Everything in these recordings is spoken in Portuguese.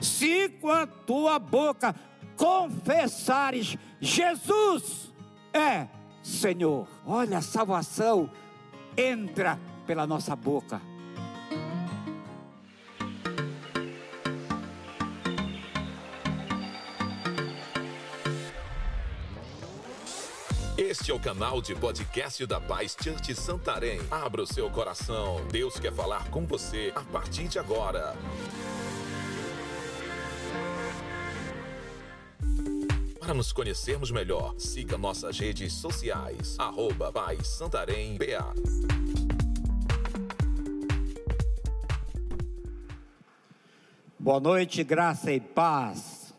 Se com a tua boca confessares Jesus é Senhor. Olha, a salvação entra pela nossa boca. Este é o canal de podcast da Paz Church Santarém. Abra o seu coração. Deus quer falar com você a partir de agora. Para nos conhecermos melhor, siga nossas redes sociais. Arroba Paz Santarém BA. Boa noite, graça e paz.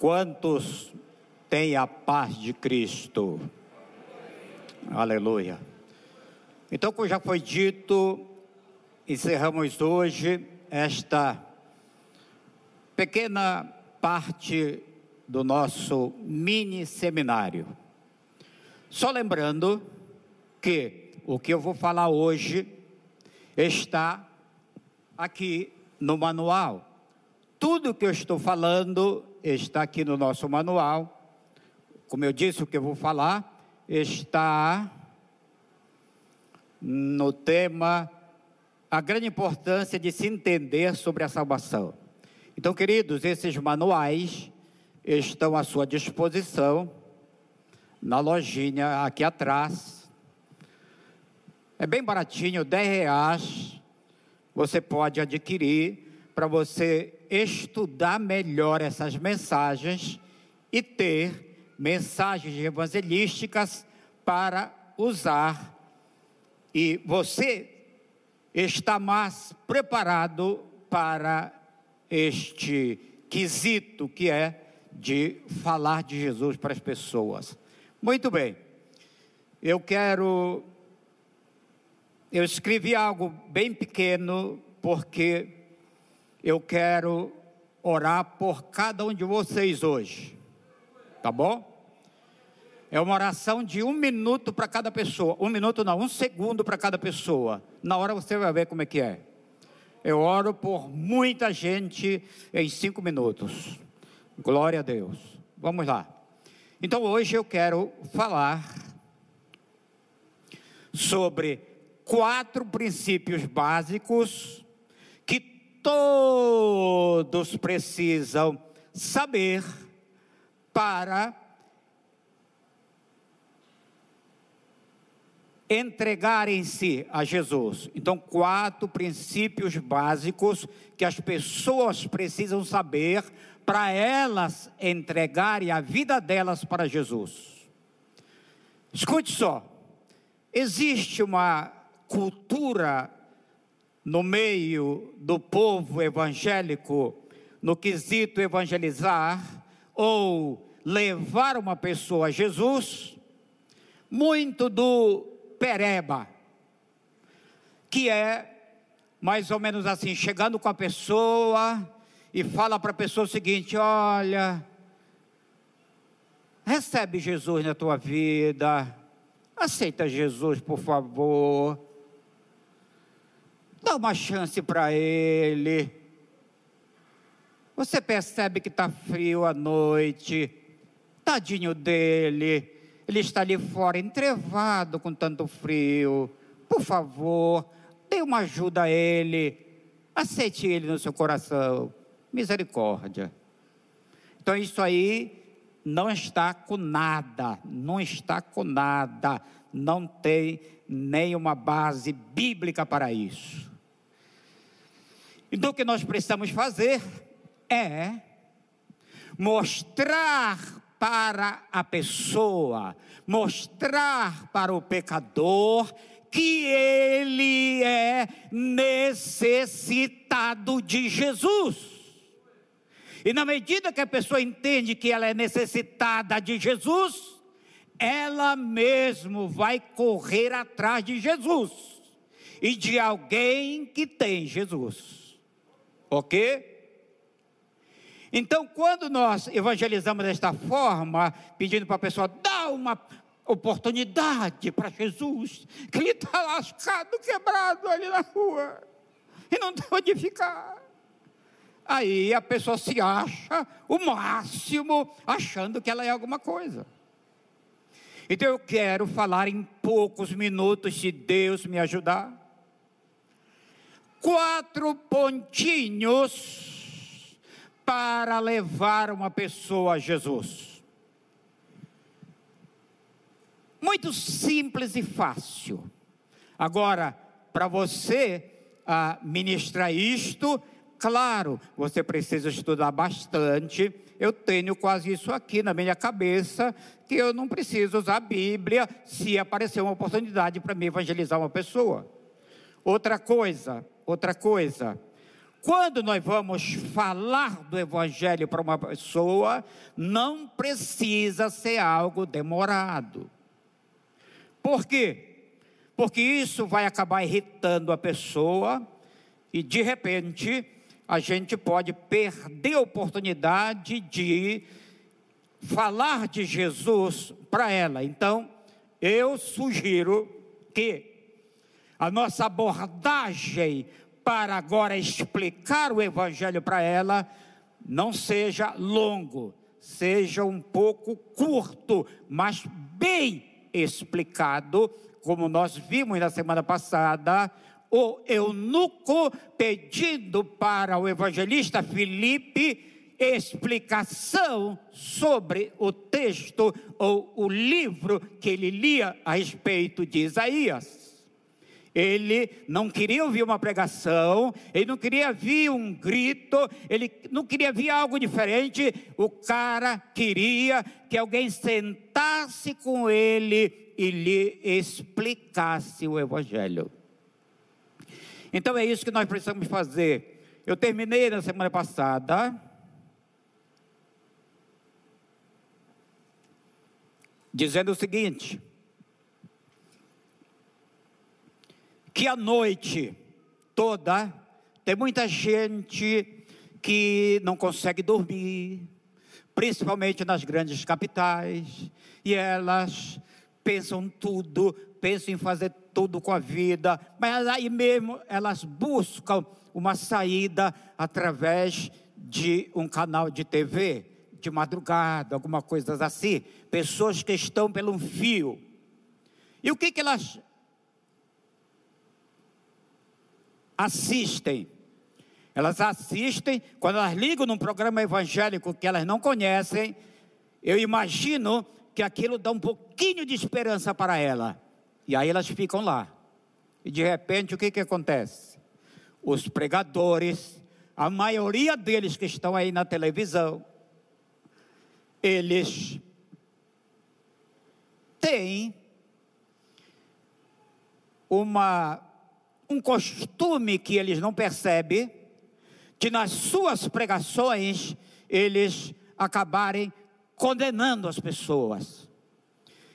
Quantos têm a paz de Cristo? Aleluia. Então, como já foi dito, encerramos hoje esta pequena parte do nosso mini seminário. Só lembrando que o que eu vou falar hoje está aqui no manual. Tudo que eu estou falando está aqui no nosso manual. Como eu disse, o que eu vou falar está no tema a grande importância de se entender sobre a salvação. Então, queridos, esses manuais estão à sua disposição na lojinha aqui atrás. É bem baratinho, 10 reais. Você pode adquirir para você estudar melhor essas mensagens e ter mensagens evangelísticas para usar. E você está mais preparado para este quesito que é de falar de Jesus para as pessoas. Muito bem, eu quero. Eu escrevi algo bem pequeno, porque eu quero orar por cada um de vocês hoje, tá bom? É uma oração de um minuto para cada pessoa. Um minuto não, um segundo para cada pessoa. Na hora você vai ver como é que é. Eu oro por muita gente em cinco minutos. Glória a Deus. Vamos lá. Então hoje eu quero falar sobre quatro princípios básicos que todos precisam saber para entregarem-se a Jesus. Então, quatro princípios básicos que as pessoas precisam saber para elas entregarem a vida delas para Jesus. Escute só, existe uma cultura no meio do povo evangélico, no quesito evangelizar ou levar uma pessoa a Jesus, muito do pereba, que é mais ou menos assim, chegando com a pessoa e fala para a pessoa o seguinte: olha, recebe Jesus na tua vida, aceita Jesus, por favor, dá uma chance para ele. Você percebe que está frio à noite, tadinho dele ele está ali fora, entrevado com tanto frio. Por favor, dê uma ajuda a ele. Aceite ele no seu coração. Misericórdia. Então, isso aí não está com nada. Não está com nada. Não tem nenhuma base bíblica para isso. Então, o que nós precisamos fazer é mostrar para a pessoa, mostrar para o pecador que ele é necessitado de Jesus. E na medida que a pessoa entende que ela é necessitada de Jesus, ela mesmo vai correr atrás de Jesus e de alguém que tem Jesus. Ok? Então, quando nós evangelizamos desta forma, pedindo para a pessoa, dá uma oportunidade para Jesus, que ele está lascado, quebrado ali na rua. e não tem onde ficar. Aí a pessoa se acha o máximo, achando que ela é alguma coisa. Então eu quero falar em poucos minutos, se Deus me ajudar. Quatro pontinhos para levar uma pessoa a Jesus. Muito simples e fácil. Agora, para você ah, ministrar isto, Claro, você precisa estudar bastante. Eu tenho quase isso aqui na minha cabeça, que eu não preciso usar a Bíblia se aparecer uma oportunidade para me evangelizar uma pessoa. Outra coisa, outra coisa. Quando nós vamos falar do Evangelho para uma pessoa, não precisa ser algo demorado. Por quê? Porque isso vai acabar irritando a pessoa e, de repente, a gente pode perder a oportunidade de falar de Jesus para ela. Então, eu sugiro que a nossa abordagem para agora explicar o Evangelho para ela não seja longo, seja um pouco curto, mas bem explicado, como nós vimos na semana passada o eunuco pedindo para o evangelista Filipe explicação sobre o texto ou o livro que ele lia a respeito de Isaías. Ele não queria ouvir uma pregação, ele não queria ouvir um grito, ele não queria ouvir algo diferente. O cara queria que alguém sentasse com ele e lhe explicasse o Evangelho. Então é isso que nós precisamos fazer. Eu terminei na semana passada. Dizendo o seguinte: que a noite toda tem muita gente que não consegue dormir, principalmente nas grandes capitais, e elas pensam tudo, pensam em fazer tudo com a vida, mas aí mesmo elas buscam uma saída através de um canal de TV, de madrugada, alguma coisa assim. Pessoas que estão pelo fio. E o que, que elas assistem? Elas assistem, quando elas ligam num programa evangélico que elas não conhecem, eu imagino que aquilo dá um pouquinho de esperança para ela. E aí elas ficam lá. E de repente o que, que acontece? Os pregadores, a maioria deles que estão aí na televisão, eles têm uma, um costume que eles não percebem, de nas suas pregações eles acabarem condenando as pessoas.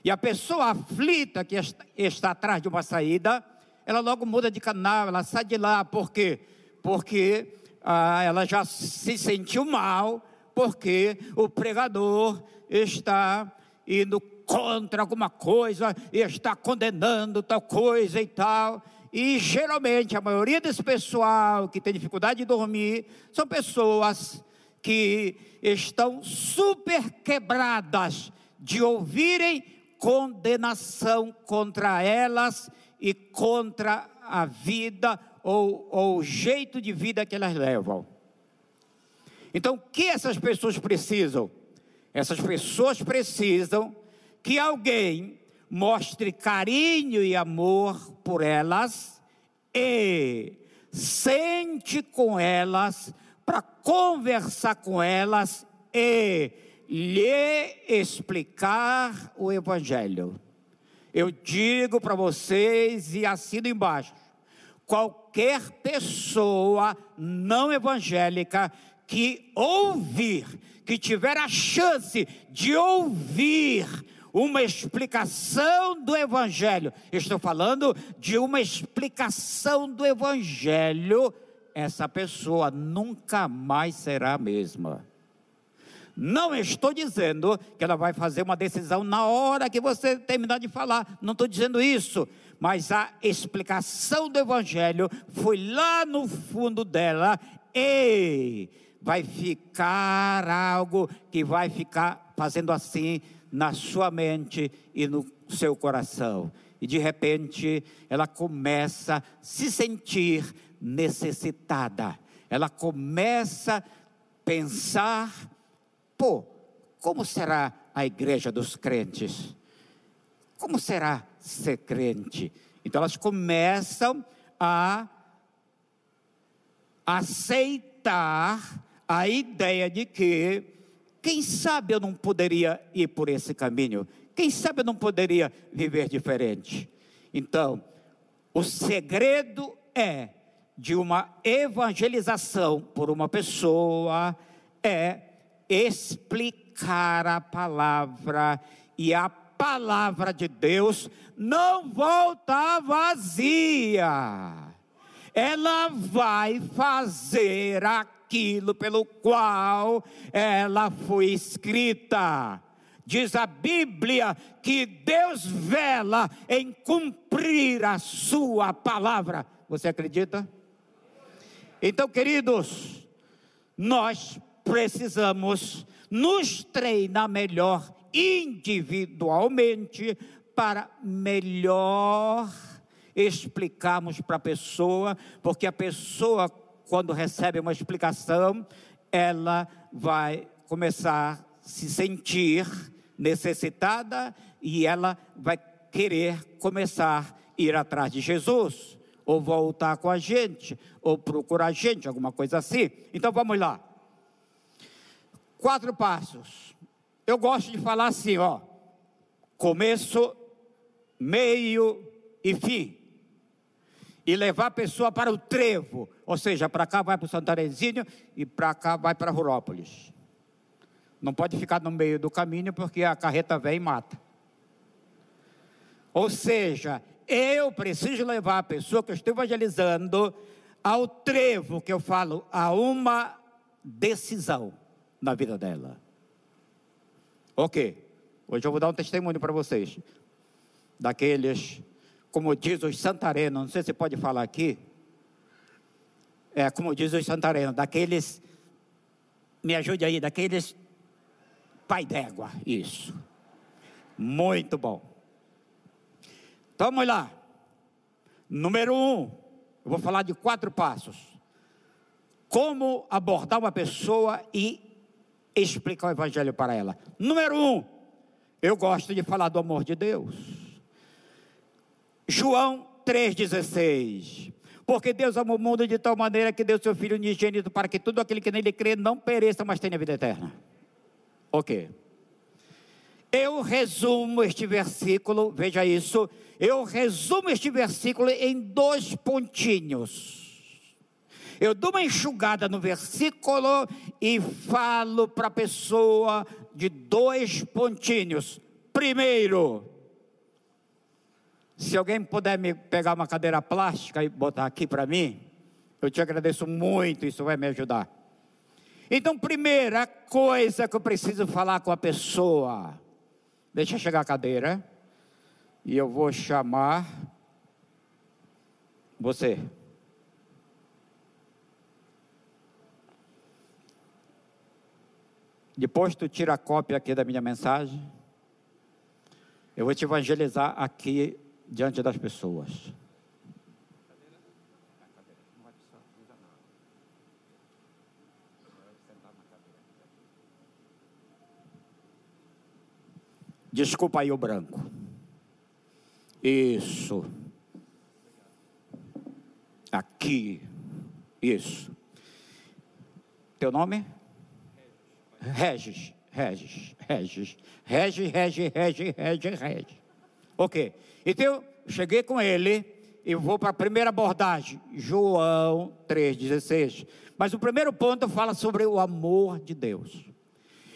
E a pessoa aflita que está, atrás de uma saída, ela logo muda de canal, ela sai de lá, por quê? Porque ah, ela já se sentiu mal, porque o pregador está indo contra alguma coisa, e está condenando tal coisa e tal. E geralmente a maioria desse pessoal que tem dificuldade de dormir são pessoas que estão super quebradas de ouvirem condenação contra elas e contra a vida ou, ou o jeito de vida que elas levam. Então, o que essas pessoas precisam? Essas pessoas precisam que alguém mostre carinho e amor por elas e sente com elas para conversar com elas e lhe explicar o Evangelho. Eu digo para vocês e assino embaixo: qualquer pessoa não evangélica que ouvir, que tiver a chance de ouvir uma explicação do Evangelho, estou falando de uma explicação do Evangelho, essa pessoa nunca mais será a mesma. Não estou dizendo que ela vai fazer uma decisão na hora que você terminar de falar, não estou dizendo isso, mas a explicação do Evangelho foi lá no fundo dela. E vai ficar algo que vai ficar fazendo assim na sua mente e no seu coração. E de repente ela começa a se sentir necessitada. Ela começa a pensar Pô, como será a igreja dos crentes? Como será ser crente? Então elas começam a aceitar a ideia de que, quem sabe eu não poderia ir por esse caminho? Quem sabe eu não poderia viver diferente? Então, o segredo é de uma evangelização por uma pessoa é explicar a palavra e a palavra de Deus não volta vazia. Ela vai fazer aquilo pelo qual ela foi escrita. Diz a Bíblia que Deus vela em cumprir a sua palavra. Você acredita? Então, queridos, nós precisamos nos treinar melhor individualmente para melhor explicarmos para a pessoa, porque a pessoa, quando recebe uma explicação, ela vai começar a se sentir necessitada e ela vai querer começar a ir atrás de Jesus, ou voltar com a gente, ou procurar a gente, alguma coisa assim. Então vamos lá quatro passos. Eu gosto de falar assim, ó. Começo, meio e fim. E levar a pessoa para o trevo. Ou seja, para cá vai para o Santarezinho e para cá vai para Rurópolis. Não pode ficar no meio do caminho porque a carreta vem e mata. Ou seja, eu preciso levar a pessoa que eu estou evangelizando ao trevo que eu falo, a uma decisão na vida dela. Ok, hoje eu vou dar um testemunho para vocês. Daqueles, como diz os Santareno, não sei se pode falar aqui. É, como diz os Santareno, daqueles, me ajude aí, daqueles pai d'égua, isso. Muito bom. Então vamos lá. Número um, eu vou falar de quatro passos. Como abordar uma pessoa e explicar o Evangelho para ela. Número um, eu gosto de falar do amor de Deus. João 3,16. Porque Deus amou o mundo de tal maneira que deu seu Filho unigênito para que todo aquele que nele crê não pereça, mas tenha vida eterna. Ok. Eu resumo este versículo, veja isso, eu resumo este versículo em dois pontinhos. Eu dou uma enxugada no versículo e falo para a pessoa de dois pontinhos. Primeiro, se alguém puder me pegar uma cadeira plástica e botar aqui para mim, eu te agradeço muito, isso vai me ajudar. Então, primeira coisa que eu preciso falar com a pessoa, deixa chegar a cadeira, e eu vou chamar você. Depois tu tira a cópia aqui da minha mensagem. Eu vou te evangelizar aqui diante das pessoas. Desculpa aí o branco. Isso. Aqui. Isso. Teu nome? Regis, Regis, Regis, Regis, Regis, Regis, Regis, Regis. Ok. Então, cheguei com ele e vou para a primeira abordagem, João 3,16. Mas o primeiro ponto fala sobre o amor de Deus.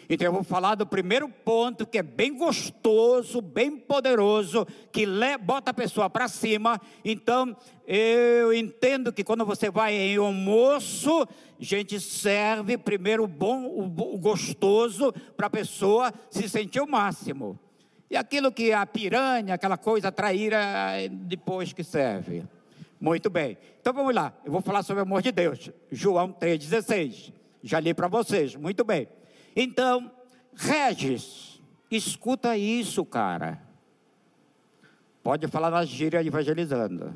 Então eu vou falar do primeiro ponto que é bem gostoso, bem poderoso, que bota a pessoa para cima. Então eu entendo que quando você vai em almoço, a gente serve primeiro o bom, o gostoso para a pessoa se sentir o máximo. E aquilo que a piranha, aquela coisa traíra, depois que serve. Muito bem. Então vamos lá. Eu vou falar sobre o amor de Deus. João 3,16. Já li para vocês. Muito bem. Então, Regis, escuta isso, cara. Pode falar na gíria evangelizando.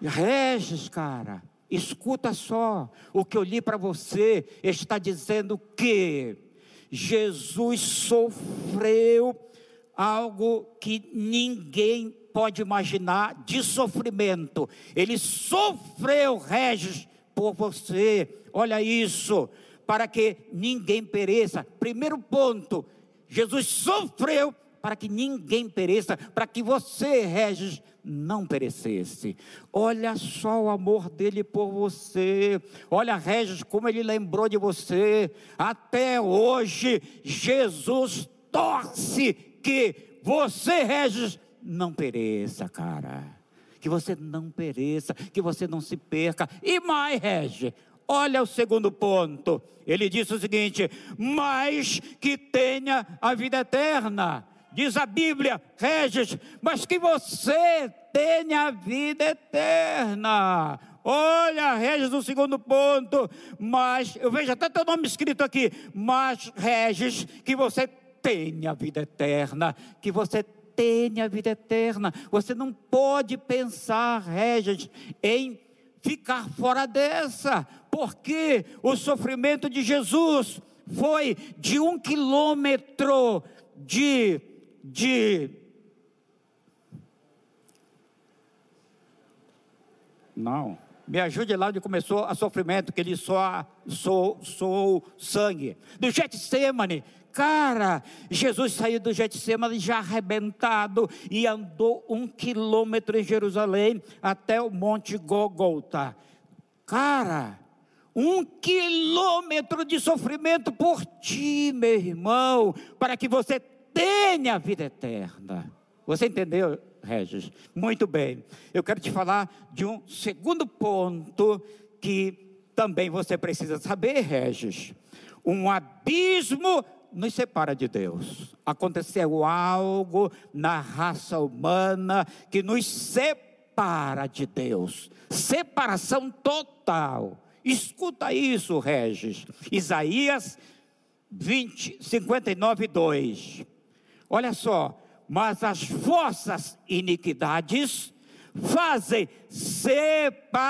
Regis, cara, escuta só. O que eu li para você está dizendo que Jesus sofreu algo que ninguém pode imaginar de sofrimento. Ele sofreu, Regis, por você. Olha isso para que ninguém pereça. Primeiro ponto, Jesus sofreu para que ninguém pereça, para que você, Regis, não perecesse. Olha só o amor dele por você. Olha, Regis, como ele lembrou de você. Até hoje, Jesus torce que você, Regis, não pereça, cara. Que você não pereça, que você não se perca. E mais, Regis, Olha o segundo ponto. Ele disse o seguinte: mas que tenha a vida eterna. Diz a Bíblia, Regis, mas que você tenha a vida eterna. Olha, Regis, o segundo ponto. Mas, eu vejo até teu nome escrito aqui. Mas, Regis, que você tenha a vida eterna. Que você tenha a vida eterna. Você não pode pensar, Regis, em ficar fora dessa, porque o sofrimento de Jesus foi de um quilômetro de, de não, me ajude lá onde começou o sofrimento, que ele só sou, sou sangue. Do Getsemane, Cara, Jesus saiu do Getsemane já arrebentado e andou um quilômetro em Jerusalém até o Monte Gogolta. Cara, um quilômetro de sofrimento por ti, meu irmão, para que você tenha a vida eterna. Você entendeu, Regis? Muito bem. Eu quero te falar de um segundo ponto que também você precisa saber, Regis. Um abismo nos separa de Deus. Aconteceu algo na raça humana que nos separa de Deus. Separação total. Escuta isso, Regis. Isaías 20, 59, 2. Olha só. Mas as vossas iniquidades fazem separação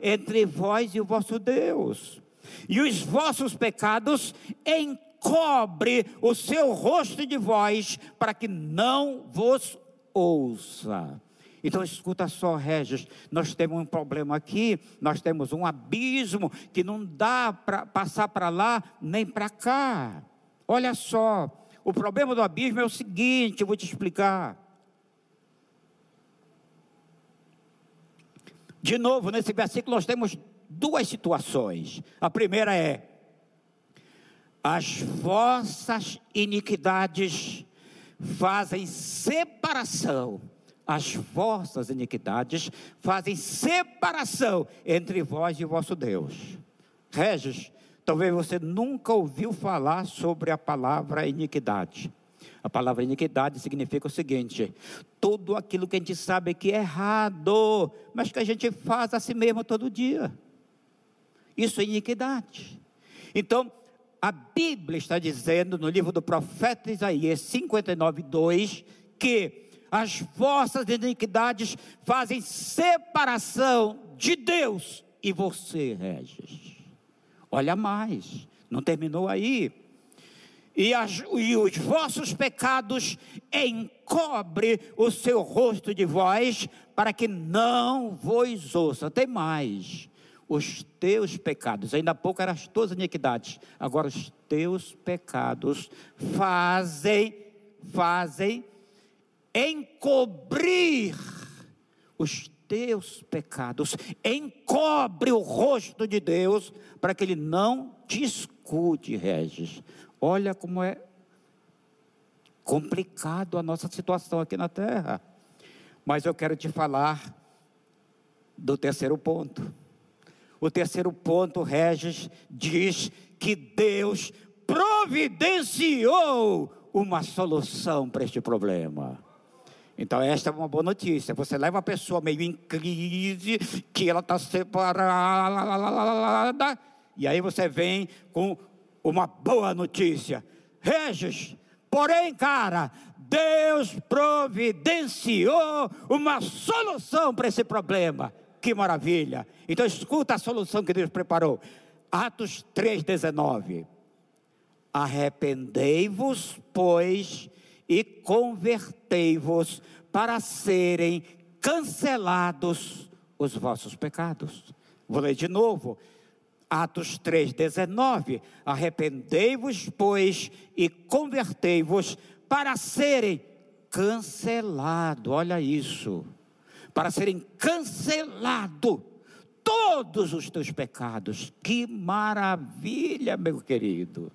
entre vós e o vosso Deus. E os vossos pecados em cobre o seu rosto de vós, para que não vos ouça. Então escuta só, Regis, nós temos um problema aqui, nós temos um abismo que não dá para passar para lá nem para cá. Olha só, o problema do abismo é o seguinte, eu vou te explicar. De novo, nesse versículo nós temos duas situações. A primeira é as vossas iniquidades fazem separação. As vossas iniquidades fazem separação entre vós e vosso Deus. Regis, talvez você nunca ouviu falar sobre a palavra iniquidade. A palavra iniquidade significa o seguinte: tudo aquilo que a gente sabe que é errado, mas que a gente faz a si mesmo todo dia. Isso é iniquidade. Então, a Bíblia está dizendo no livro do profeta Isaías 59, 2, que as vossas iniquidades fazem separação de Deus e você, Regis. Olha mais, não terminou aí. E, as, e os vossos pecados encobre o seu rosto de vós, para que não vos ouça. Tem mais os teus pecados, ainda há pouco eram as tuas iniquidades, agora os teus pecados fazem, fazem encobrir os teus pecados, encobre o rosto de Deus, para que Ele não te escute, Regis. Olha como é complicado a nossa situação aqui na terra. Mas eu quero te falar do terceiro ponto. O terceiro ponto, Regis, diz que Deus providenciou uma solução para este problema. Então, esta é uma boa notícia. Você leva a pessoa meio em crise, que ela está separada, e aí você vem com uma boa notícia. Regis, porém, cara, Deus providenciou uma solução para esse problema. Que maravilha! Então, escuta a solução que Deus preparou. Atos 3,19. Arrependei-vos, pois, e convertei-vos para serem cancelados os vossos pecados. Vou ler de novo. Atos 3,19: Arrependei-vos, pois, e convertei-vos para serem cancelados. Olha isso. Para serem cancelados todos os teus pecados. Que maravilha, meu querido.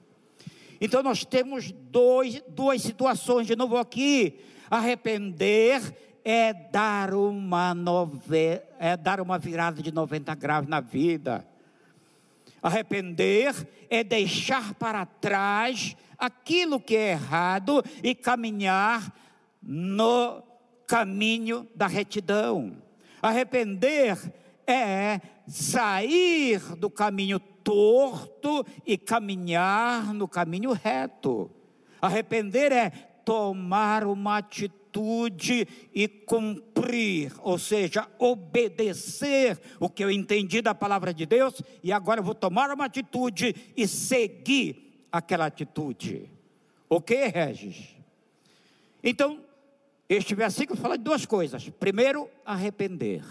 Então nós temos dois, duas situações de novo aqui. Arrepender é dar uma nove, é dar uma virada de 90 graus na vida. Arrepender é deixar para trás aquilo que é errado e caminhar no caminho da retidão. Arrepender é sair do caminho torto e caminhar no caminho reto. Arrepender é tomar uma atitude e cumprir, ou seja, obedecer o que eu entendi da palavra de Deus e agora eu vou tomar uma atitude e seguir aquela atitude. Ok, Regis? Então, este versículo fala de duas coisas. Primeiro, arrepender.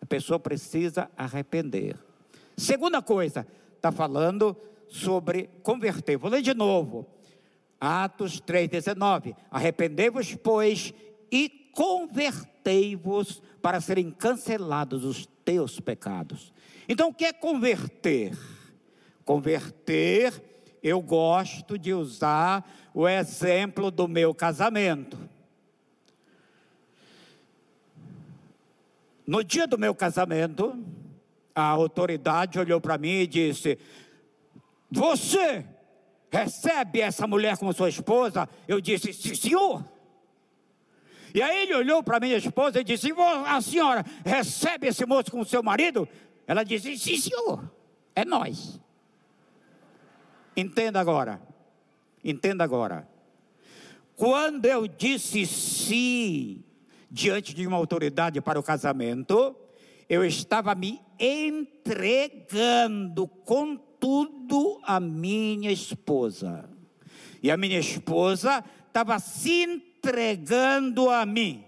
A pessoa precisa arrepender. Segunda coisa, está falando sobre converter. Vou ler de novo. Atos 3,19. Arrependei-vos, pois, e convertei-vos para serem cancelados os teus pecados. Então, o que é converter? Converter, eu gosto de usar o exemplo do meu casamento. No dia do meu casamento, a autoridade olhou para mim e disse: Você recebe essa mulher como sua esposa? Eu disse: Sim, senhor. E aí ele olhou para minha esposa e disse: A senhora recebe esse moço como seu marido? Ela disse: Sim, senhor. É nós. Entenda agora. Entenda agora. Quando eu disse sim diante de uma autoridade para o casamento, eu estava me entregando com tudo a minha esposa. E a minha esposa estava se entregando a mim.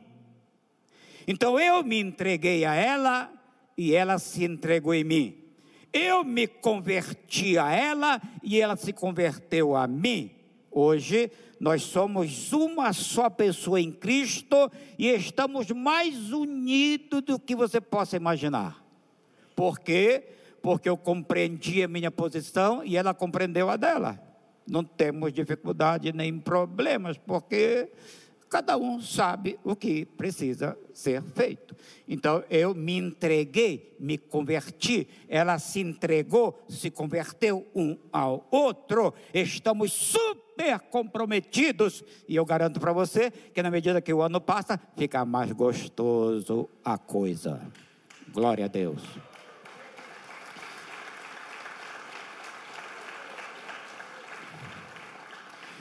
Então eu me entreguei a ela e ela se entregou em mim. Eu me converti a ela e ela se converteu a mim. Hoje nós somos uma só pessoa em Cristo e estamos mais unidos do que você possa imaginar. Por quê? Porque eu compreendi a minha posição e ela compreendeu a dela. Não temos dificuldade nem problemas, porque cada um sabe o que precisa ser feito. Então eu me entreguei, me converti, ela se entregou, se converteu um ao outro. Estamos super comprometidos e eu garanto para você que na medida que o ano passa, fica mais gostoso a coisa. Glória a Deus.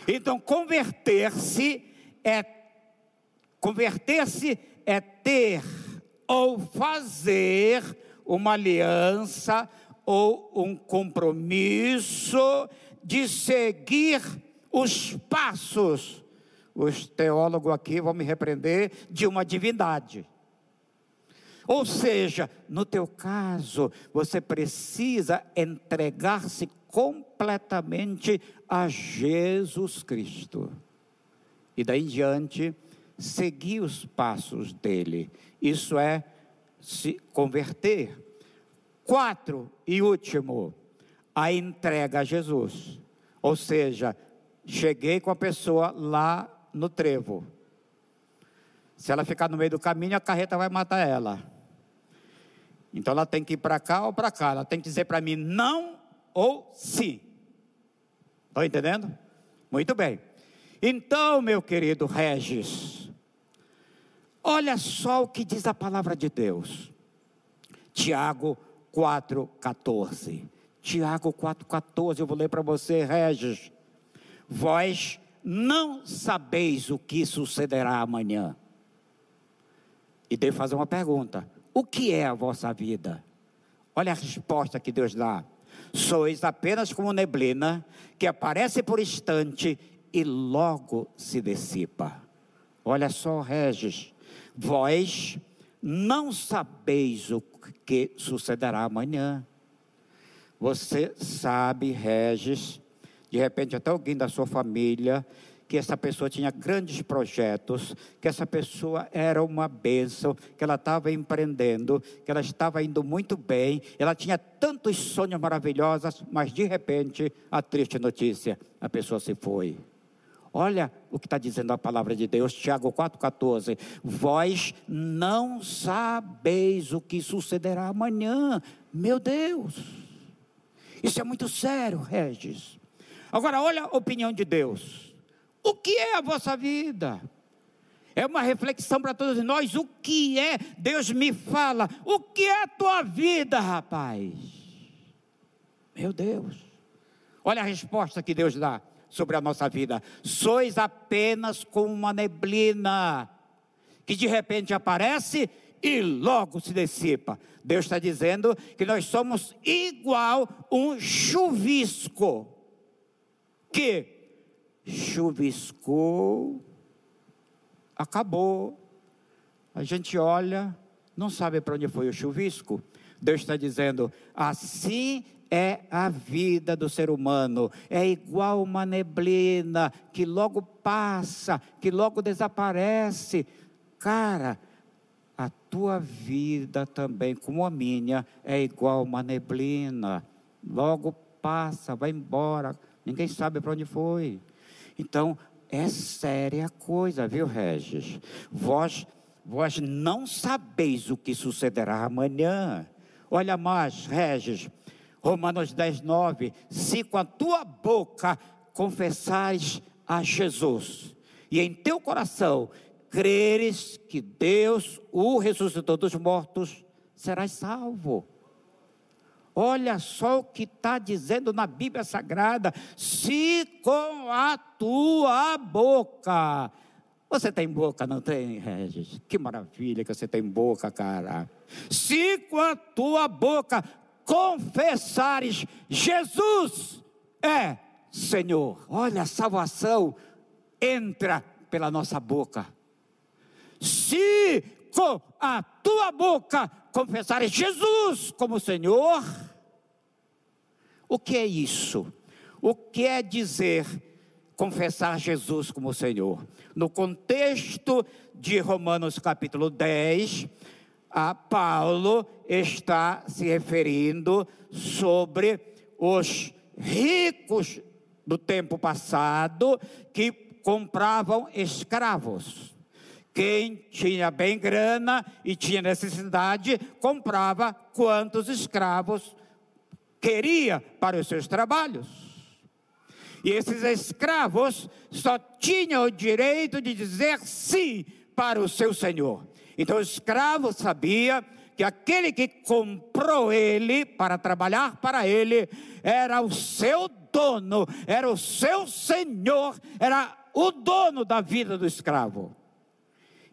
Então, converter-se é Converter-se é ter ou fazer uma aliança ou um compromisso de seguir os passos. Os teólogos aqui vão me repreender de uma divindade. Ou seja, no teu caso, você precisa entregar-se completamente a Jesus Cristo. E daí em diante, seguir os passos dele. Isso é se converter. Quatro e último, a entrega a Jesus. Ou seja, cheguei com a pessoa lá no trevo. Se ela ficar no meio do caminho, a carreta vai matar ela. Então ela tem que ir para cá ou para cá. Ela tem que dizer para mim não ou sim. Estão entendendo? Muito bem. Então, meu querido Regis, olha só o que diz a palavra de Deus. Tiago 4,14. Tiago 4,14, eu vou ler para você, Regis. Vós não sabeis o que sucederá amanhã. E devo fazer uma pergunta: o que é a vossa vida? Olha a resposta que Deus dá. Sois apenas como neblina que aparece por instante e logo se dissipa. Olha só, Regis, vós não sabeis o que sucederá amanhã. Você sabe, Regis, de repente até alguém da sua família que essa pessoa tinha grandes projetos, que essa pessoa era uma bênção, que ela estava empreendendo, que ela estava indo muito bem, ela tinha tantos sonhos maravilhosos, mas de repente, a triste notícia, a pessoa se foi. Olha o que está dizendo a palavra de Deus, Tiago 4,14. Vós não sabeis o que sucederá amanhã. Meu Deus, isso é muito sério, Regis. Agora, olha a opinião de Deus. O que é a vossa vida? É uma reflexão para todos nós. O que é? Deus me fala. O que é a tua vida, rapaz? Meu Deus. Olha a resposta que Deus dá sobre a nossa vida. Sois apenas como uma neblina que de repente aparece e logo se dissipa. Deus está dizendo que nós somos igual um chuvisco que chuviscou, acabou. A gente olha, não sabe para onde foi o chuvisco. Deus está dizendo: assim é a vida do ser humano, é igual uma neblina que logo passa, que logo desaparece. Cara, a tua vida também, como a minha, é igual uma neblina, logo passa, vai embora, ninguém sabe para onde foi. Então, é séria coisa, viu, Regis? Vós, vós não sabeis o que sucederá amanhã. Olha mais, Regis, Romanos 10, 9. Se com a tua boca confessares a Jesus e em teu coração creres que Deus o ressuscitou dos mortos, serás salvo. Olha só o que está dizendo na Bíblia Sagrada: se com a tua boca. Você tem boca, não tem, Regis? Que maravilha que você tem boca, cara. Se com a tua boca confessares Jesus é Senhor. Olha, a salvação entra pela nossa boca. Se com a tua boca confessares Jesus como Senhor, o que é isso? O que é dizer confessar Jesus como Senhor? No contexto de Romanos capítulo 10, a Paulo está se referindo sobre os ricos do tempo passado que compravam escravos. Quem tinha bem grana e tinha necessidade, comprava quantos escravos queria para os seus trabalhos. E esses escravos só tinham o direito de dizer sim para o seu senhor. Então o escravo sabia que aquele que comprou ele para trabalhar para ele era o seu dono, era o seu senhor, era o dono da vida do escravo.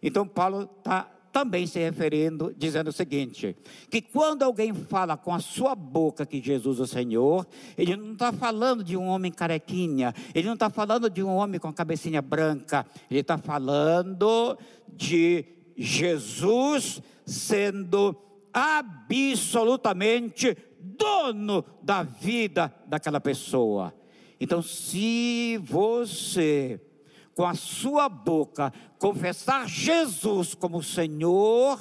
Então, Paulo está também se referindo, dizendo o seguinte: que quando alguém fala com a sua boca que Jesus é o Senhor, ele não está falando de um homem carequinha, ele não está falando de um homem com a cabecinha branca, ele está falando de Jesus sendo absolutamente dono da vida daquela pessoa. Então, se você com a sua boca confessar Jesus como Senhor,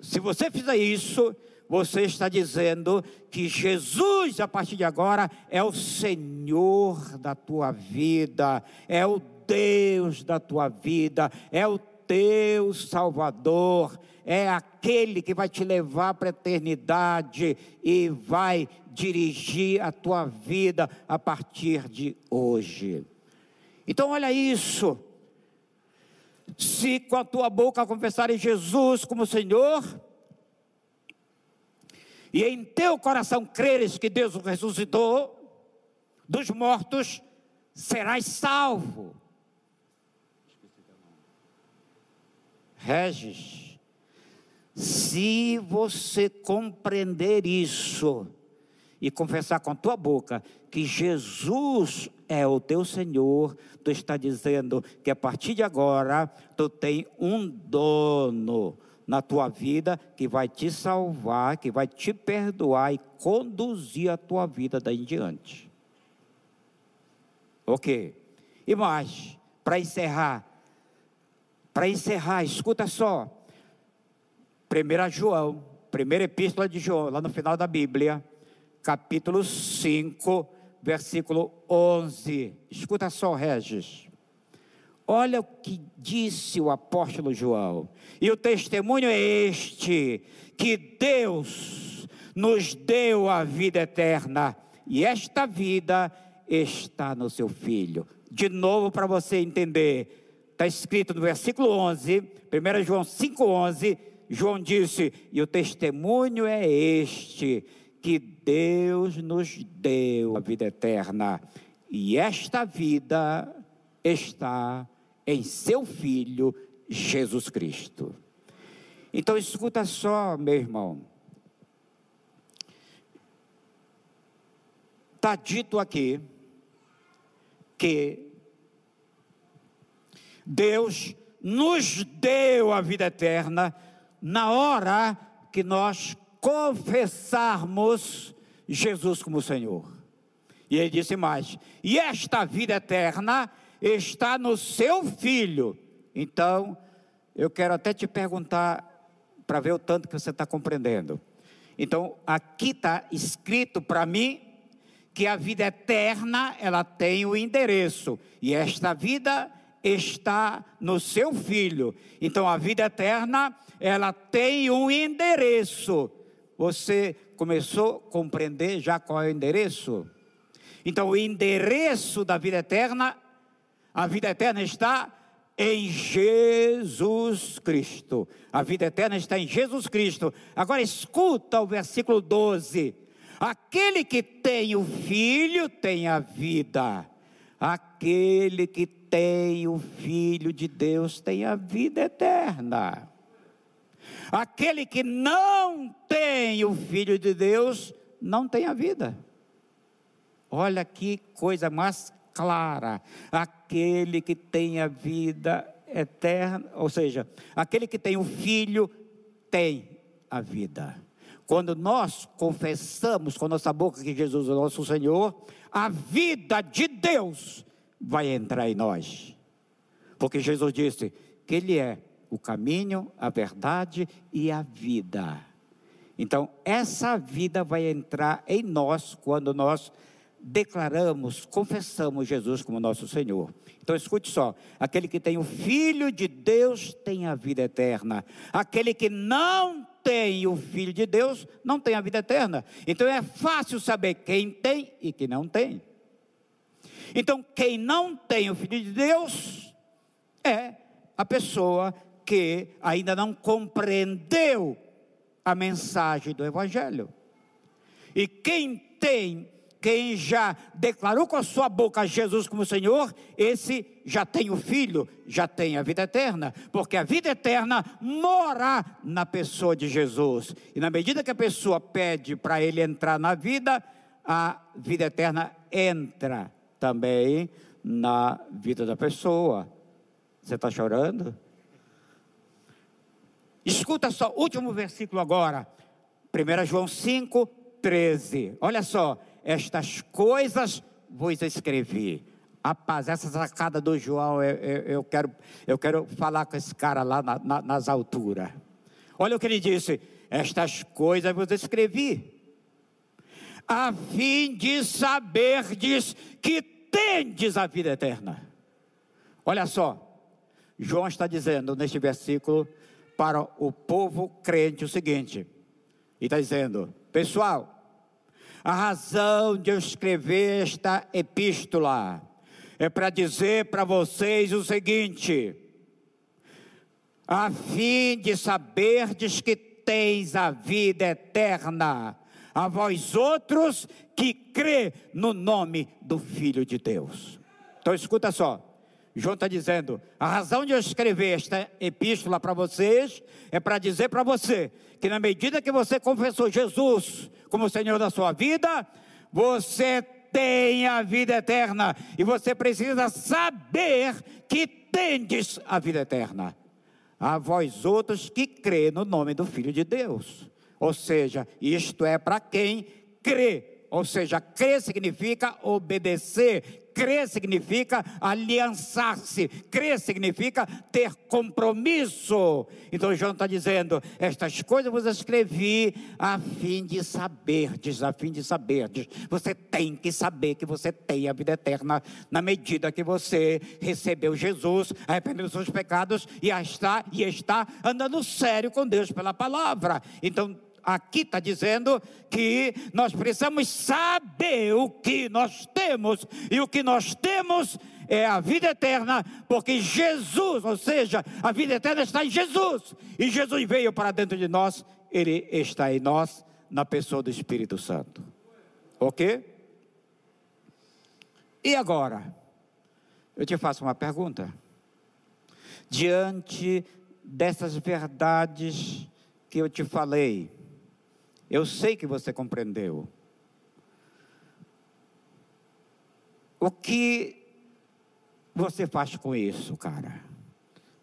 se você fizer isso, você está dizendo que Jesus, a partir de agora, é o Senhor da tua vida, é o Deus da tua vida, é o teu Salvador, é aquele que vai te levar para a eternidade e vai dirigir a tua vida a partir de hoje. Então, olha isso. Se com a tua boca confessares Jesus como Senhor, e em teu coração creres que Deus o ressuscitou dos mortos, serás salvo. Regis, se você compreender isso e confessar com a tua boca que Jesus é o teu Senhor, tu está dizendo que a partir de agora tu tem um dono na tua vida que vai te salvar, que vai te perdoar e conduzir a tua vida daí em diante. Ok. E mais, para encerrar, para encerrar, escuta só. 1 João, primeira epístola de João, lá no final da Bíblia, capítulo 5, versículo 11. Escuta só, Regis. Olha o que disse o apóstolo João. E o testemunho é este: que Deus nos deu a vida eterna, e esta vida está no seu Filho. De novo, para você entender, está escrito no versículo 11, 1 João 5,11. João disse: E o testemunho é este: que Deus nos deu a vida eterna, e esta vida está em seu Filho Jesus Cristo. Então escuta só, meu irmão. Está dito aqui que Deus nos deu a vida eterna na hora que nós confessarmos Jesus como Senhor. E ele disse mais: e esta vida eterna está no seu filho. Então, eu quero até te perguntar, para ver o tanto que você está compreendendo. Então, aqui está escrito para mim que a vida eterna, ela tem o endereço, e esta vida está no seu filho. Então, a vida eterna, ela tem um endereço. Você começou a compreender já qual é o endereço? Então, o endereço da vida eterna a vida eterna está em Jesus Cristo. A vida eterna está em Jesus Cristo. Agora escuta o versículo 12. Aquele que tem o filho tem a vida. Aquele que tem o filho de Deus tem a vida eterna. Aquele que não tem o filho de Deus não tem a vida. Olha que coisa mais clara: aquele que tem a vida eterna, ou seja, aquele que tem o filho tem a vida. Quando nós confessamos com nossa boca que Jesus é nosso Senhor, a vida de Deus vai entrar em nós. Porque Jesus disse que Ele é o caminho, a verdade e a vida. Então, essa vida vai entrar em nós quando nós declaramos, confessamos Jesus como nosso Senhor. Então escute só: aquele que tem o Filho de Deus tem a vida eterna, aquele que não tem o Filho de Deus não tem a vida eterna. Então é fácil saber quem tem e quem não tem. Então, quem não tem o Filho de Deus é a pessoa que ainda não compreendeu a mensagem do Evangelho. E quem tem quem já declarou com a sua boca Jesus como Senhor, esse já tem o Filho, já tem a vida eterna, porque a vida eterna mora na pessoa de Jesus. E na medida que a pessoa pede para ele entrar na vida, a vida eterna entra também na vida da pessoa. Você está chorando? Escuta só, último versículo agora. 1 João 5, 13. Olha só estas coisas vos escrevi. Rapaz, essa sacada do João, eu, eu, eu, quero, eu quero falar com esse cara lá na, na, nas alturas. Olha o que ele disse: estas coisas vos escrevi, a fim de saberdes que tendes a vida eterna. Olha só, João está dizendo neste versículo para o povo crente o seguinte: e está dizendo, pessoal, a razão de eu escrever esta epístola é para dizer para vocês o seguinte: a fim de saberdes que teis a vida eterna, a vós outros que crê no nome do Filho de Deus. Então escuta só. João está dizendo: a razão de eu escrever esta epístola para vocês é para dizer para você que, na medida que você confessou Jesus como Senhor da sua vida, você tem a vida eterna e você precisa saber que tendes a vida eterna. A vós outros que crê no nome do Filho de Deus. Ou seja, isto é para quem crê. Ou seja, crer significa obedecer, Crer significa aliançar-se, crer significa ter compromisso. Então João está dizendo: estas coisas vos escrevi a fim de saberdes, a fim de saberdes. Você tem que saber que você tem a vida eterna na medida que você recebeu Jesus, arrependeu dos seus pecados e está, e está andando sério com Deus pela palavra. Então aqui está dizendo que nós precisamos saber o que nós temos, e o que nós temos é a vida eterna, porque Jesus, ou seja, a vida eterna está em Jesus, e Jesus veio para dentro de nós, ele está em nós, na pessoa do Espírito Santo. Ok? E agora, eu te faço uma pergunta. Diante dessas verdades que eu te falei, eu sei que você compreendeu. O que você faz com isso, cara?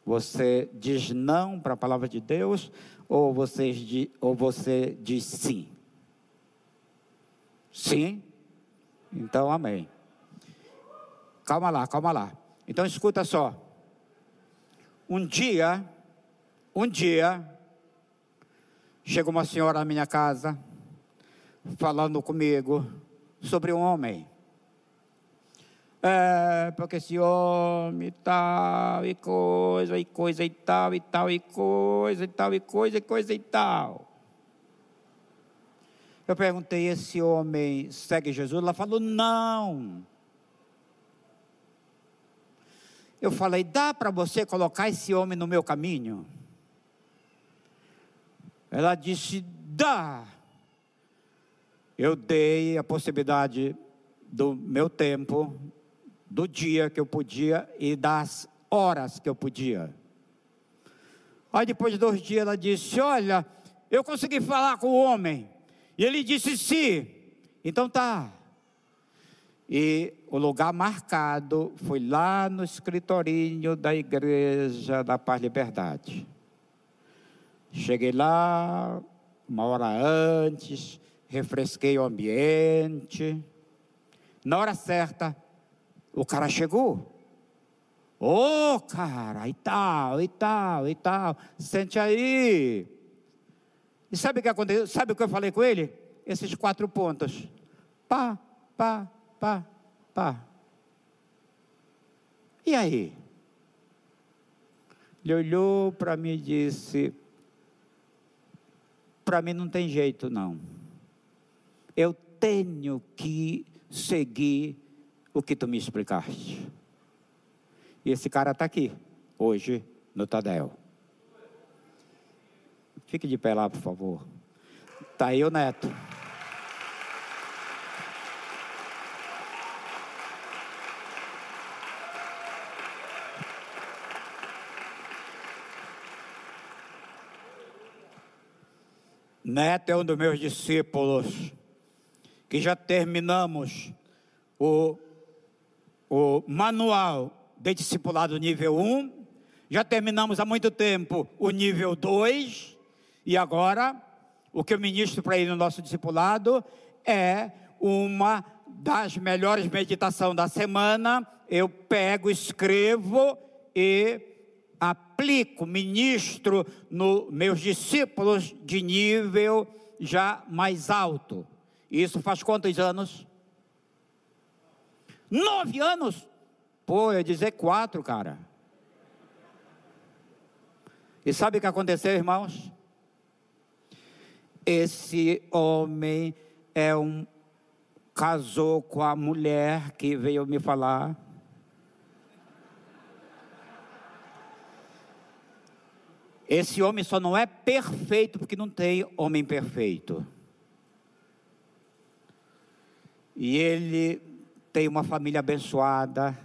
Você diz não para a palavra de Deus ou você, diz, ou você diz sim? Sim? Então, amém. Calma lá, calma lá. Então, escuta só. Um dia, um dia, Chega uma senhora na minha casa, falando comigo sobre um homem. É, porque esse homem tal, e coisa, e coisa e tal, e tal, e coisa, e tal, e coisa, e coisa e tal. Eu perguntei, esse homem segue Jesus? Ela falou, não. Eu falei, dá para você colocar esse homem no meu caminho? Ela disse: dá. Eu dei a possibilidade do meu tempo, do dia que eu podia e das horas que eu podia. Aí depois de dois dias ela disse: Olha, eu consegui falar com o homem. E ele disse sim. Então tá. E o lugar marcado foi lá no escritorinho da igreja da Paz Liberdade. Cheguei lá uma hora antes, refresquei o ambiente. Na hora certa, o cara chegou. Ô, oh, cara, e tal, e tal, e tal. Sente aí. E sabe o que aconteceu? Sabe o que eu falei com ele? Esses quatro pontos. Pá, pá, pá, pá. E aí? Ele olhou para mim e disse: para mim não tem jeito não. Eu tenho que seguir o que tu me explicaste. E esse cara está aqui, hoje, no Tadel. Fique de pé lá, por favor. Está aí o neto. Neto é um dos meus discípulos, que já terminamos o, o manual de discipulado nível 1, já terminamos há muito tempo o nível 2, e agora o que eu ministro para ele no nosso discipulado é uma das melhores meditações da semana. Eu pego, escrevo e aplico, ministro nos meus discípulos de nível já mais alto. Isso faz quantos anos? Nove anos? Pô, eu ia dizer quatro, cara. E sabe o que aconteceu, irmãos? Esse homem é um casou com a mulher que veio me falar. Esse homem só não é perfeito porque não tem homem perfeito. E ele tem uma família abençoada,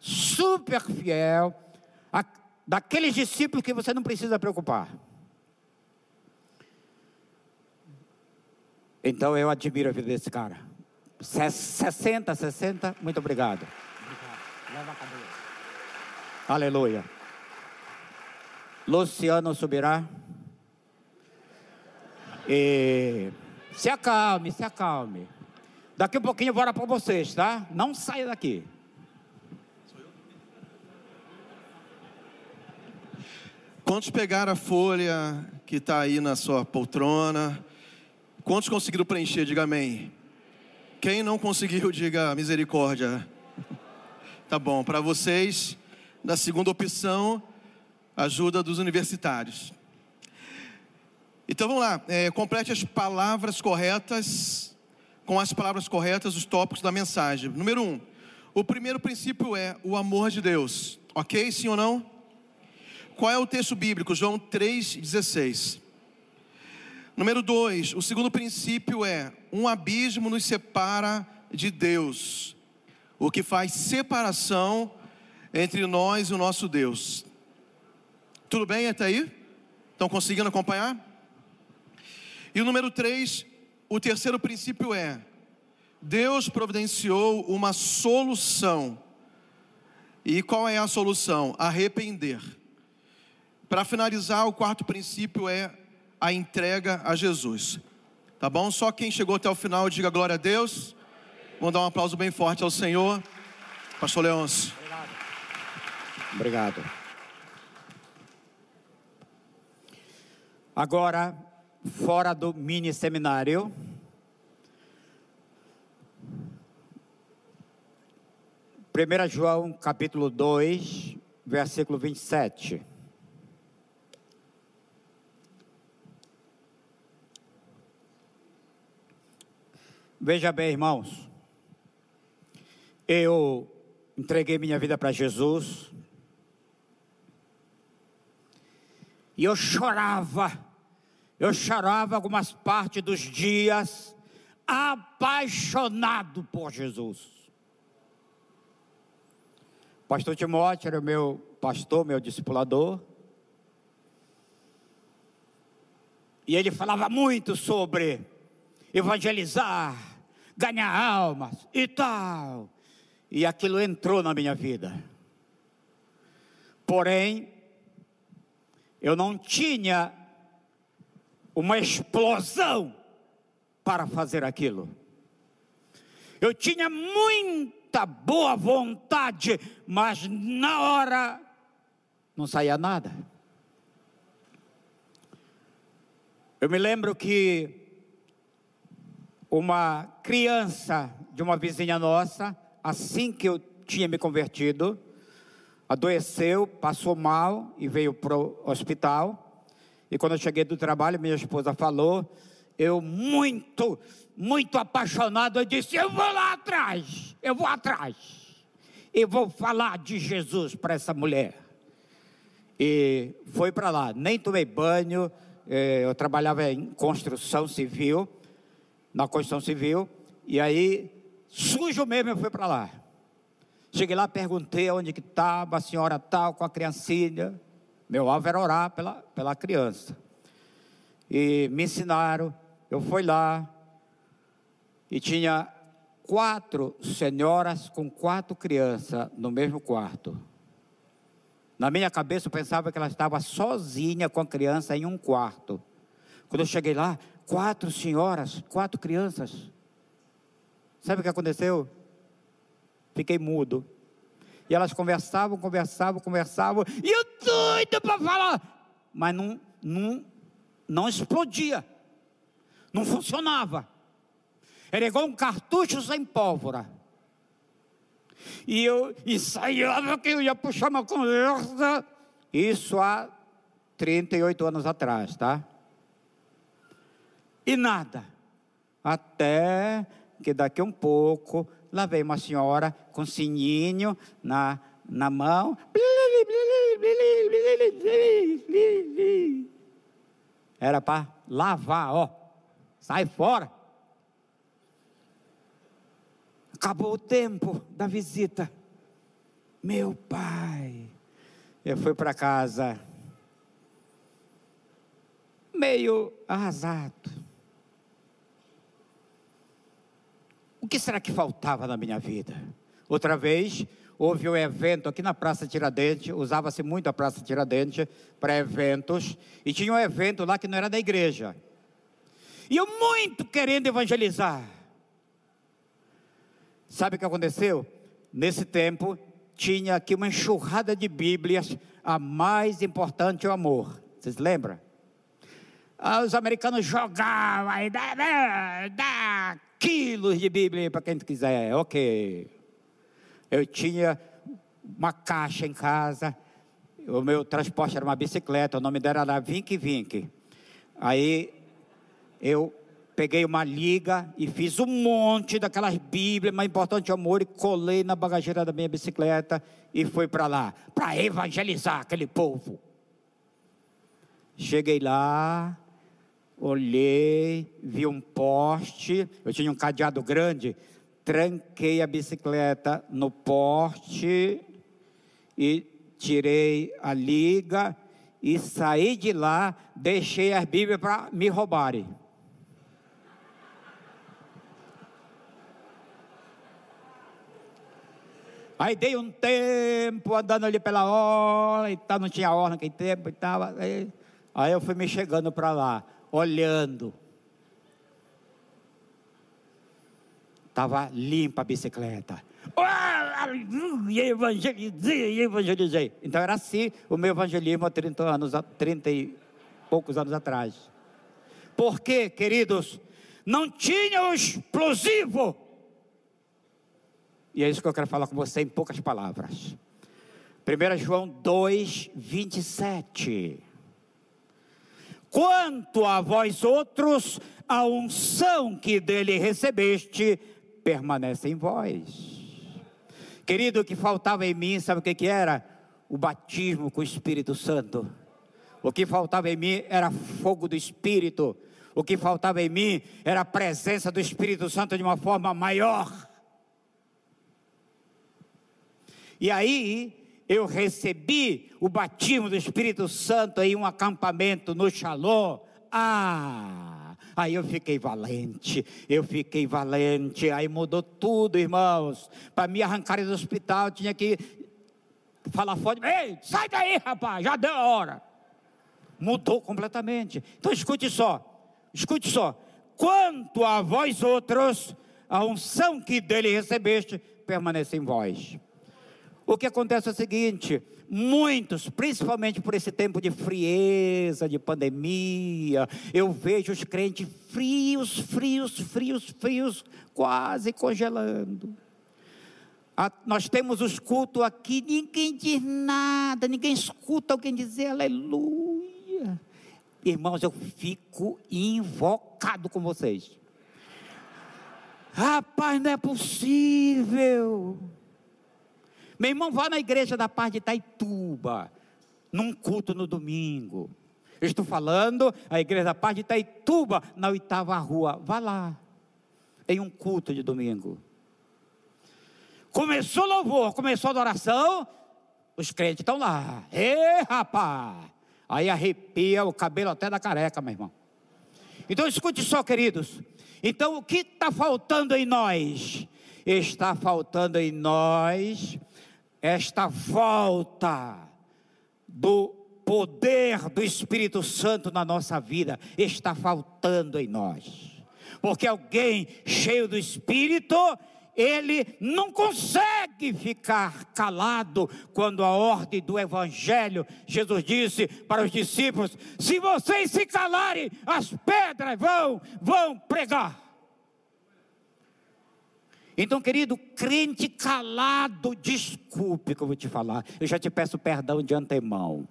super fiel, a, daqueles discípulos que você não precisa preocupar. Então eu admiro a vida desse cara. 60, 60, muito obrigado. Leva a cadeira. Aleluia. Luciano subirá. E se acalme, se acalme. Daqui um pouquinho eu vou orar para vocês, tá? Não saia daqui. Quantos pegaram a folha que está aí na sua poltrona? Quantos conseguiram preencher? Diga amém. Quem não conseguiu, diga misericórdia. Tá bom, para vocês, na segunda opção, ajuda dos universitários. Então vamos lá, é, complete as palavras corretas, com as palavras corretas, os tópicos da mensagem. Número um, o primeiro princípio é o amor de Deus, ok? Sim ou não? Qual é o texto bíblico? João 3,16. Número dois, o segundo princípio é: um abismo nos separa de Deus, o que faz separação entre nós e o nosso Deus. Tudo bem até aí? Estão conseguindo acompanhar? E o número três, o terceiro princípio é: Deus providenciou uma solução. E qual é a solução? Arrepender. Para finalizar, o quarto princípio é a entrega a Jesus. Tá bom? Só quem chegou até o final, diga glória a Deus. Vamos dar um aplauso bem forte ao Senhor. Pastor Leôncio. Obrigado. Agora, fora do mini seminário, Primeira João capítulo 2, versículo 27. Veja bem, irmãos. Eu entreguei minha vida para Jesus. E eu chorava. Eu chorava algumas partes dos dias apaixonado por Jesus. Pastor Timóteo era meu pastor, meu discipulador. E ele falava muito sobre evangelizar, ganhar almas e tal. E aquilo entrou na minha vida. Porém, eu não tinha uma explosão para fazer aquilo. Eu tinha muita boa vontade, mas na hora não saía nada. Eu me lembro que uma criança de uma vizinha nossa, assim que eu tinha me convertido, adoeceu, passou mal e veio para o hospital. E quando eu cheguei do trabalho, minha esposa falou, eu muito, muito apaixonado, eu disse: Eu vou lá atrás, eu vou atrás, e vou falar de Jesus para essa mulher. E foi para lá, nem tomei banho, eh, eu trabalhava em construção civil, na construção civil, e aí, sujo mesmo, eu fui para lá. Cheguei lá, perguntei onde que estava a senhora tal, com a criancinha. Meu alvo era orar pela, pela criança. E me ensinaram, eu fui lá, e tinha quatro senhoras com quatro crianças no mesmo quarto. Na minha cabeça eu pensava que ela estava sozinha com a criança em um quarto. Quando eu cheguei lá, quatro senhoras, quatro crianças. Sabe o que aconteceu? Fiquei mudo. E elas conversavam, conversavam, conversavam, e eu doido para falar, mas não, não, não explodia, não funcionava. Era igual um cartucho sem pólvora. E eu ensaiava que eu ia puxar uma conversa. Isso há 38 anos atrás, tá? E nada. Até que daqui um pouco, lá uma senhora com sininho na, na mão. Era para lavar, ó. Sai fora. Acabou o tempo da visita. Meu pai. Eu fui para casa meio arrasado. O que será que faltava na minha vida? Outra vez, houve um evento aqui na Praça Tiradentes, usava-se muito a Praça Tiradentes para eventos, e tinha um evento lá que não era da igreja. E eu muito querendo evangelizar. Sabe o que aconteceu? Nesse tempo, tinha aqui uma enxurrada de Bíblias, a mais importante é o amor. Vocês lembram? Ah, os americanos jogavam, aí dá, dá, dá quilos de Bíblia para quem quiser, ok. Eu tinha uma caixa em casa, o meu transporte era uma bicicleta, o nome dela era Vink Vink. Aí eu peguei uma liga e fiz um monte daquelas Bíblias, mais importante amor, e colei na bagageira da minha bicicleta e fui para lá, para evangelizar aquele povo. Cheguei lá, olhei, vi um poste, eu tinha um cadeado grande, tranquei a bicicleta no poste e tirei a liga e saí de lá, deixei as Bíblias para me roubarem. Aí dei um tempo andando ali pela orla e tal, não tinha orla naquele tempo e tal. Aí, aí eu fui me chegando para lá olhando. Estava limpa a bicicleta. E evangelizei, evangelizei. Então era assim o meu evangelismo há 30 anos, há 30 e poucos anos atrás. Porque, queridos, não tinha o explosivo. E é isso que eu quero falar com você em poucas palavras. 1 João 2, 27. Quanto a vós outros, a unção que dele recebeste permanece em vós. Querido, o que faltava em mim, sabe o que, que era? O batismo com o Espírito Santo. O que faltava em mim era fogo do Espírito. O que faltava em mim era a presença do Espírito Santo de uma forma maior. E aí, eu recebi o batismo do Espírito Santo em um acampamento no Shalom. Ah, aí eu fiquei valente, eu fiquei valente, aí mudou tudo, irmãos. Para me arrancar do hospital, tinha que falar forte: ei, sai daí, rapaz, já deu a hora. Mudou completamente. Então escute só, escute só. Quanto a vós outros, a unção que dele recebeste permanece em vós. O que acontece é o seguinte: muitos, principalmente por esse tempo de frieza, de pandemia, eu vejo os crentes frios, frios, frios, frios, quase congelando. nós temos os cultos aqui, ninguém diz nada, ninguém escuta alguém dizer aleluia. Irmãos, eu fico invocado com vocês. Rapaz, não é possível. Meu irmão, vá na igreja da paz de Itaituba, num culto no domingo. Eu estou falando a igreja da paz de Itaituba, na oitava rua. Vá lá, em um culto de domingo. Começou louvor, começou adoração, os crentes estão lá. Ê, rapaz! Aí arrepia o cabelo até da careca, meu irmão. Então escute só, queridos. Então o que está faltando em nós? Está faltando em nós esta volta do poder do Espírito Santo na nossa vida está faltando em nós. Porque alguém cheio do Espírito, ele não consegue ficar calado quando a ordem do Evangelho, Jesus disse para os discípulos: se vocês se calarem, as pedras vão, vão pregar. Então, querido, crente calado, desculpe que eu vou te falar, eu já te peço perdão de antemão,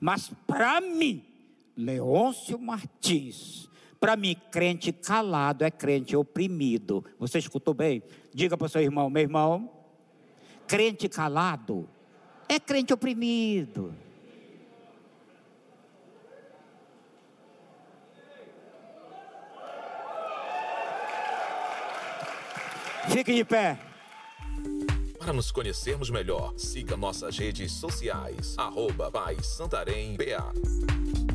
mas para mim, Leôncio Martins, para mim, crente calado é crente oprimido. Você escutou bem? Diga para o seu irmão, meu irmão, crente calado é crente oprimido. Fique de pé. Para nos conhecermos melhor, siga nossas redes sociais. Arroba Santarém BA.